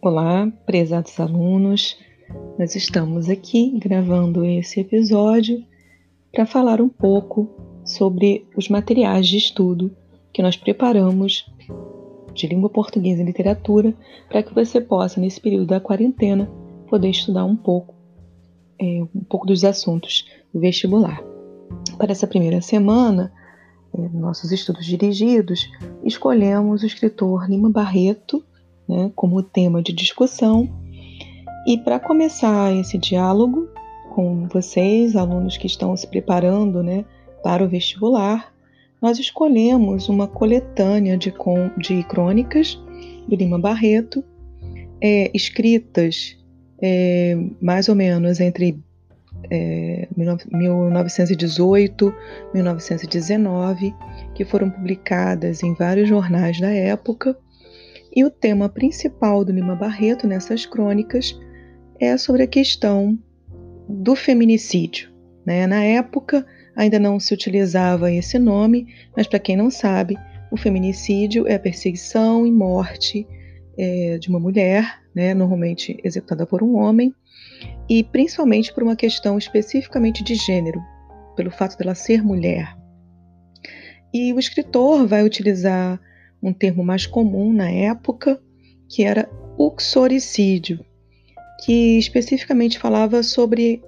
Olá, prezados alunos. Nós estamos aqui gravando esse episódio para falar um pouco sobre os materiais de estudo que nós preparamos de língua portuguesa e literatura para que você possa, nesse período da quarentena, poder estudar um pouco, é, um pouco dos assuntos do vestibular. Para essa primeira semana, é, nossos estudos dirigidos, escolhemos o escritor Lima Barreto né, como tema de discussão. E para começar esse diálogo com vocês, alunos que estão se preparando né, para o vestibular, nós escolhemos uma coletânea de, de crônicas do Lima Barreto, é, escritas é, mais ou menos entre é, 1918 1919, que foram publicadas em vários jornais da época e o tema principal do Lima Barreto nessas crônicas é sobre a questão do feminicídio. Né? Na época ainda não se utilizava esse nome, mas para quem não sabe, o feminicídio é a perseguição e morte é, de uma mulher, né, normalmente executada por um homem, e principalmente por uma questão especificamente de gênero, pelo fato dela ser mulher. E o escritor vai utilizar um termo mais comum na época, que era uxoricídio, que especificamente falava sobre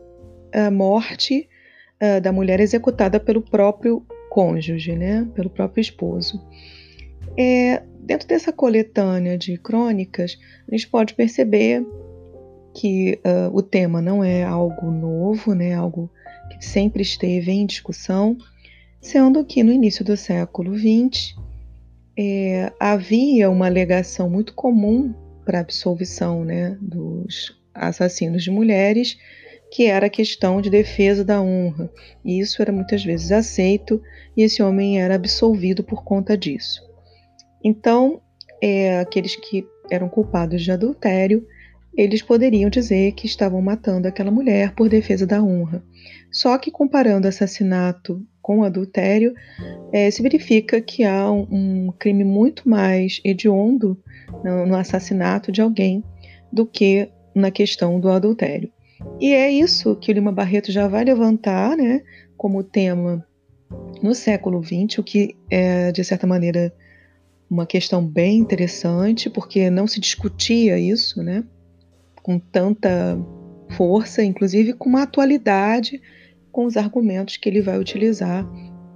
a morte uh, da mulher executada pelo próprio cônjuge, né, pelo próprio esposo. É, dentro dessa coletânea de crônicas, a gente pode perceber que uh, o tema não é algo novo, né, algo que sempre esteve em discussão, sendo que no início do século XX é, havia uma alegação muito comum para absolvição né, dos assassinos de mulheres, que era a questão de defesa da honra. E isso era muitas vezes aceito e esse homem era absolvido por conta disso. Então, é, aqueles que eram culpados de adultério, eles poderiam dizer que estavam matando aquela mulher por defesa da honra. Só que comparando assassinato com adultério, é, se verifica que há um, um crime muito mais hediondo no, no assassinato de alguém do que na questão do adultério. E é isso que o Lima Barreto já vai levantar né, como tema no século XX, o que é, de certa maneira, uma questão bem interessante, porque não se discutia isso né, com tanta força, inclusive com uma atualidade com os argumentos que ele vai utilizar,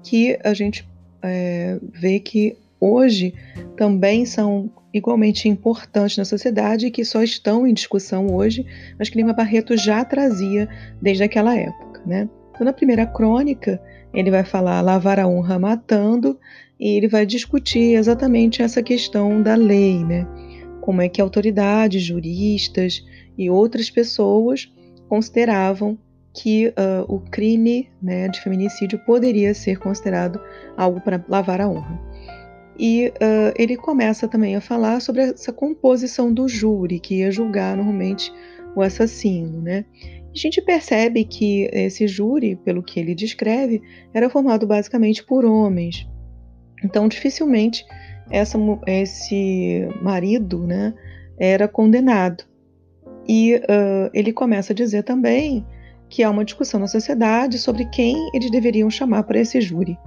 que a gente é, vê que hoje também são igualmente importantes na sociedade e que só estão em discussão hoje, mas que Lima Barreto já trazia desde aquela época. Né? Então, na primeira crônica, ele vai falar lavar a honra matando e ele vai discutir exatamente essa questão da lei, né? como é que autoridades, juristas e outras pessoas consideravam que uh, o crime né, de feminicídio poderia ser considerado algo para lavar a honra. E uh, ele começa também a falar sobre essa composição do júri que ia julgar normalmente o assassino. Né? A gente percebe que esse júri, pelo que ele descreve, era formado basicamente por homens. Então, dificilmente essa, esse marido né, era condenado. E uh, ele começa a dizer também que há uma discussão na sociedade sobre quem eles deveriam chamar para esse júri.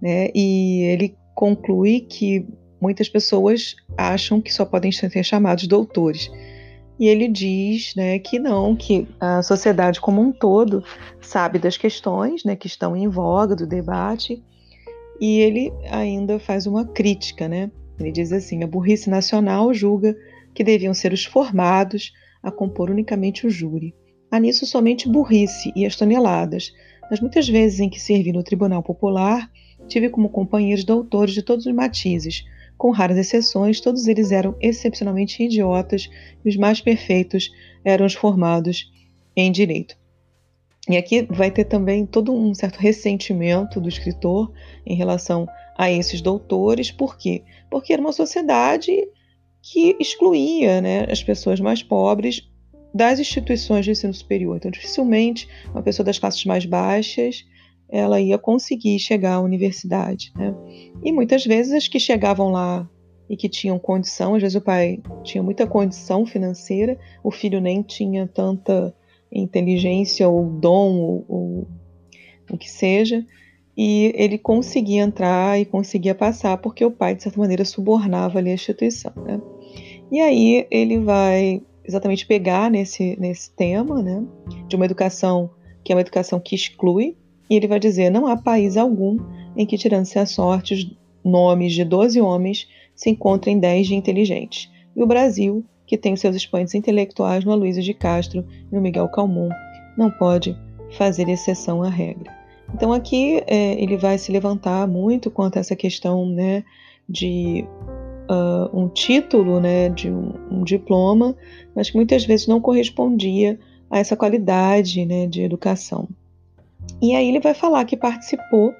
Né? E ele conclui que muitas pessoas acham que só podem ser chamados doutores. E ele diz né, que não, que a sociedade como um todo sabe das questões né, que estão em voga do debate, e ele ainda faz uma crítica. Né? Ele diz assim: a burrice nacional julga que deviam ser os formados a compor unicamente o júri. Há nisso somente burrice e as toneladas. Nas muitas vezes em que servi no Tribunal Popular, tive como companheiros doutores de todos os matizes. Com raras exceções, todos eles eram excepcionalmente idiotas e os mais perfeitos eram os formados em direito. E aqui vai ter também todo um certo ressentimento do escritor em relação a esses doutores, por quê? Porque era uma sociedade que excluía né, as pessoas mais pobres das instituições de ensino superior. Então, dificilmente uma pessoa das classes mais baixas ela ia conseguir chegar à universidade. Né? E muitas vezes as que chegavam lá e que tinham condição. Às vezes o pai tinha muita condição financeira, o filho nem tinha tanta inteligência ou dom ou, ou o que seja, e ele conseguia entrar e conseguia passar porque o pai de certa maneira subornava ali a instituição, né? E aí ele vai exatamente pegar nesse nesse tema, né, de uma educação que é uma educação que exclui, e ele vai dizer: não há país algum em que, tirando-se a sorte, os nomes de 12 homens se encontrem 10 de inteligentes. E o Brasil, que tem os seus expoentes intelectuais no Aloysio de Castro e no Miguel Calmon, não pode fazer exceção à regra. Então aqui é, ele vai se levantar muito quanto a essa questão né, de uh, um título, né, de um, um, diploma, mas que muitas vezes não correspondia a essa qualidade né, de educação. E aí ele vai falar que participou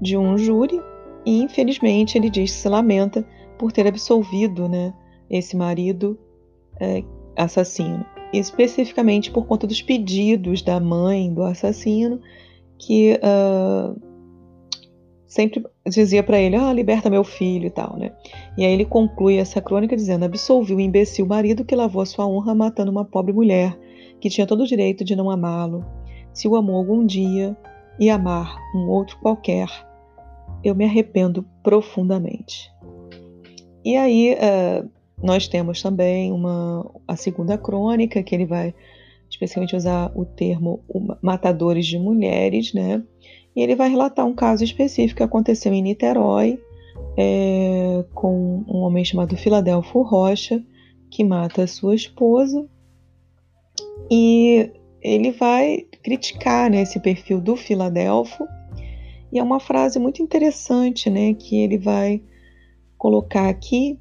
de um júri e infelizmente ele diz que se lamenta por ter absolvido né, esse marido é, assassino, especificamente por conta dos pedidos da mãe do assassino, que uh, sempre dizia para ele: ah, liberta meu filho e tal, né? E aí ele conclui essa crônica dizendo: absolvi o imbecil marido que lavou a sua honra matando uma pobre mulher que tinha todo o direito de não amá-lo. Se o amou algum dia e amar um outro qualquer, eu me arrependo profundamente. E aí uh, nós temos também uma a segunda crônica que ele vai especialmente usar o termo matadores de mulheres, né? E ele vai relatar um caso específico que aconteceu em Niterói é, com um homem chamado Filadelfo Rocha que mata sua esposa e ele vai criticar né, esse perfil do Filadelfo e é uma frase muito interessante, né, que ele vai colocar aqui,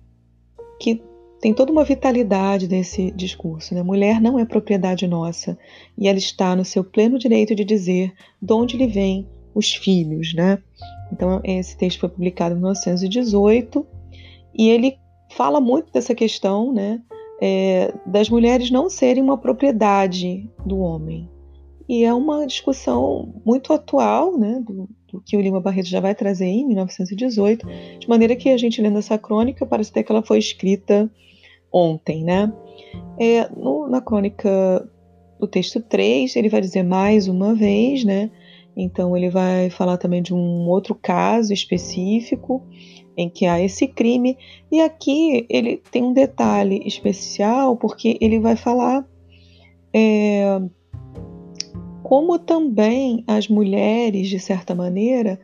que tem toda uma vitalidade desse discurso. Né? Mulher não é propriedade nossa e ela está no seu pleno direito de dizer de onde lhe vêm os filhos. Né? Então, esse texto foi publicado em 1918 e ele fala muito dessa questão né, é, das mulheres não serem uma propriedade do homem. E é uma discussão muito atual, né, do, do que o Lima Barreto já vai trazer em 1918, de maneira que a gente lendo essa crônica parece até que ela foi escrita ontem, né? É, no, na crônica do texto 3, ele vai dizer mais uma vez, né? Então ele vai falar também de um outro caso específico em que há esse crime. E aqui ele tem um detalhe especial, porque ele vai falar é, como também as mulheres, de certa maneira,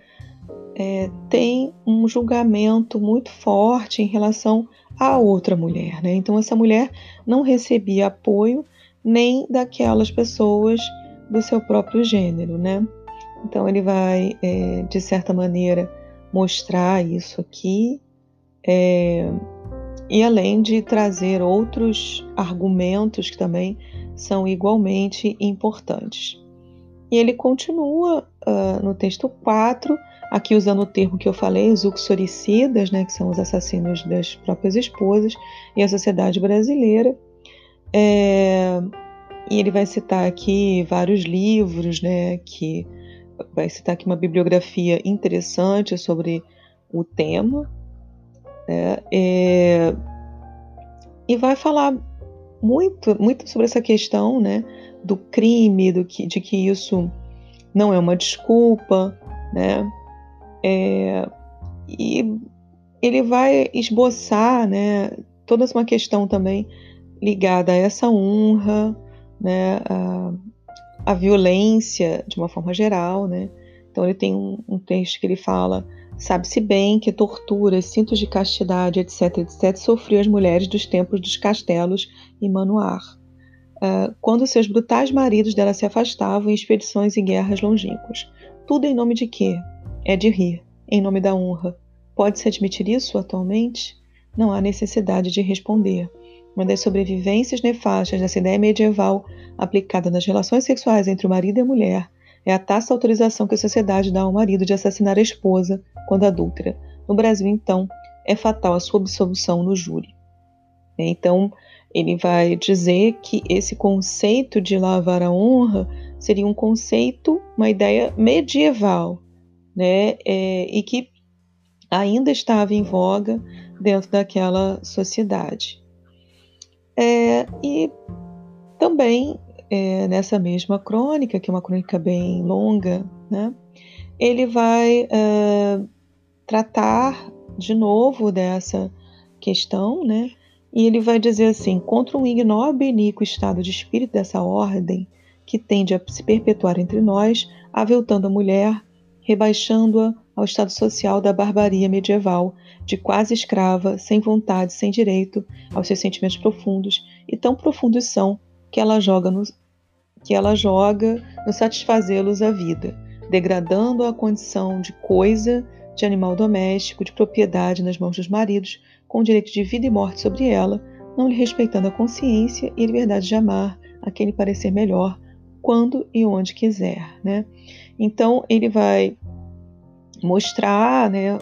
é, têm um julgamento muito forte em relação a outra mulher. Né? Então, essa mulher não recebia apoio nem daquelas pessoas do seu próprio gênero. Né? Então, ele vai, é, de certa maneira, mostrar isso aqui. É, e além de trazer outros argumentos que também são igualmente importantes. E ele continua uh, no texto 4, aqui usando o termo que eu falei, os uxoricidas, né, que são os assassinos das próprias esposas, e a sociedade brasileira. É, e ele vai citar aqui vários livros, né, que vai citar aqui uma bibliografia interessante sobre o tema, né, é, e vai falar muito, muito sobre essa questão, né, do crime, do que, de que isso não é uma desculpa, né? É, e ele vai esboçar, né, toda uma questão também ligada a essa honra, né, a, a violência de uma forma geral, né? Então ele tem um, um texto que ele fala Sabe-se bem que torturas, cintos de castidade, etc., etc., sofriam as mulheres dos tempos dos castelos e manoar uh, quando seus brutais maridos dela se afastavam em expedições e guerras longínquas. Tudo em nome de quê? É de rir, em nome da honra. Pode-se admitir isso atualmente? Não há necessidade de responder. Uma das sobrevivências nefastas dessa ideia medieval aplicada nas relações sexuais entre o marido e a mulher é a taça autorização que a sociedade dá ao marido de assassinar a esposa quando adúltera. No Brasil, então, é fatal a sua absolução no júri. Então, ele vai dizer que esse conceito de lavar a honra seria um conceito, uma ideia medieval, né? É, e que ainda estava em voga dentro daquela sociedade. É, e também é, nessa mesma crônica, que é uma crônica bem longa, né, ele vai é, tratar de novo dessa questão, né, e ele vai dizer assim: contra um ignóbil e iníquo estado de espírito dessa ordem, que tende a se perpetuar entre nós, aviltando a mulher, rebaixando-a ao estado social da barbaria medieval, de quase escrava, sem vontade, sem direito aos seus sentimentos profundos, e tão profundos são que ela joga no, que ela joga no satisfazê-los a vida, degradando a condição de coisa, de animal doméstico, de propriedade nas mãos dos maridos, com direito de vida e morte sobre ela, não lhe respeitando a consciência e liberdade de amar a quem lhe parecer melhor, quando e onde quiser. Né? Então, ele vai mostrar né,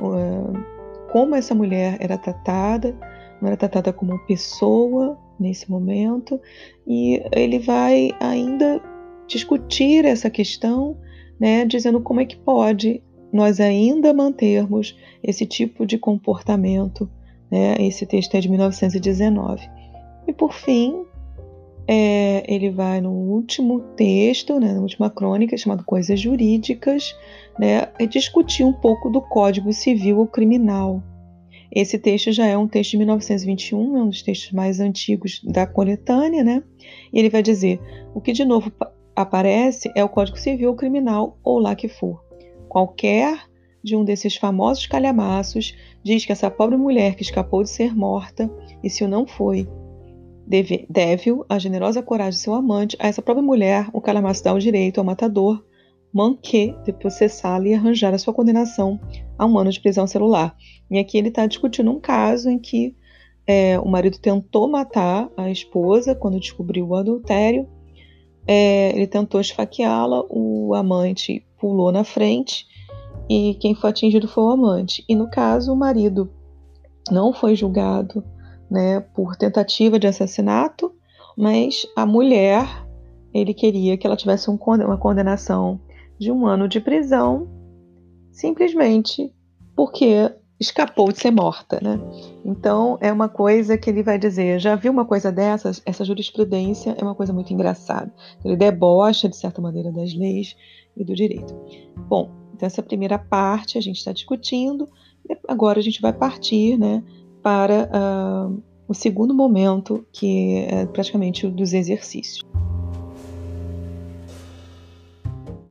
como essa mulher era tratada, não era tratada como pessoa nesse momento, e ele vai ainda discutir essa questão, né, dizendo como é que pode nós ainda mantermos esse tipo de comportamento. Né? Esse texto é de 1919. E por fim, é, ele vai no último texto, né, na última crônica, chamado Coisas Jurídicas, né, discutir um pouco do Código Civil ou Criminal. Esse texto já é um texto de 1921, é um dos textos mais antigos da coletânea, né? E ele vai dizer: o que de novo aparece é o Código Civil ou Criminal, ou lá que for. Qualquer de um desses famosos calhamaços diz que essa pobre mulher que escapou de ser morta, e se o não foi, deve, deve a generosa coragem de seu amante, a essa própria mulher o calhamaço dá o direito ao matador manquer de processá-la e arranjar a sua condenação a um ano de prisão celular. E aqui ele está discutindo um caso em que é, o marido tentou matar a esposa quando descobriu o adultério. É, ele tentou esfaqueá-la, o amante pulou na frente e quem foi atingido foi o amante. E no caso, o marido não foi julgado né, por tentativa de assassinato, mas a mulher ele queria que ela tivesse um, uma condenação de um ano de prisão, simplesmente porque escapou de ser morta, né? Então é uma coisa que ele vai dizer, já viu uma coisa dessas? Essa jurisprudência é uma coisa muito engraçada. Ele debocha de certa maneira das leis e do direito. Bom, então essa primeira parte a gente está discutindo. Agora a gente vai partir, né, para uh, o segundo momento que é praticamente o dos exercícios.